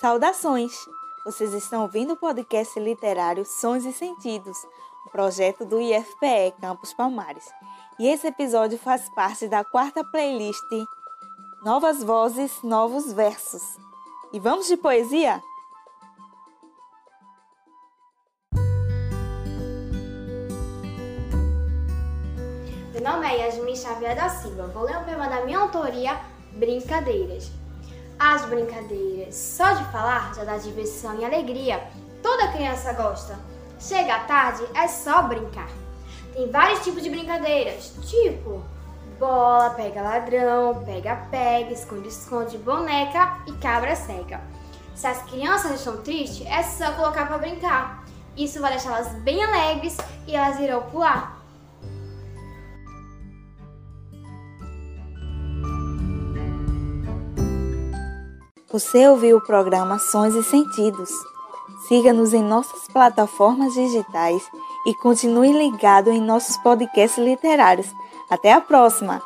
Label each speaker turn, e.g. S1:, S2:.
S1: Saudações! Vocês estão ouvindo o podcast literário Sons e Sentidos, um projeto do IFPE Campus Palmares. E esse episódio faz parte da quarta playlist Novas Vozes, Novos Versos. E vamos de poesia?
S2: Meu nome é Yasmin Xavier da Silva. Vou ler um poema da minha autoria, Brincadeiras. As brincadeiras, só de falar já dá diversão e alegria. Toda criança gosta. Chega à tarde, é só brincar. Tem vários tipos de brincadeiras, tipo bola, pega ladrão, pega pega, esconde esconde, boneca e cabra cega. Se as crianças estão tristes, é só colocar para brincar. Isso vai deixá-las bem alegres e elas irão pular.
S1: Você ouviu o programa Sons e Sentidos. Siga-nos em nossas plataformas digitais e continue ligado em nossos podcasts literários. Até a próxima!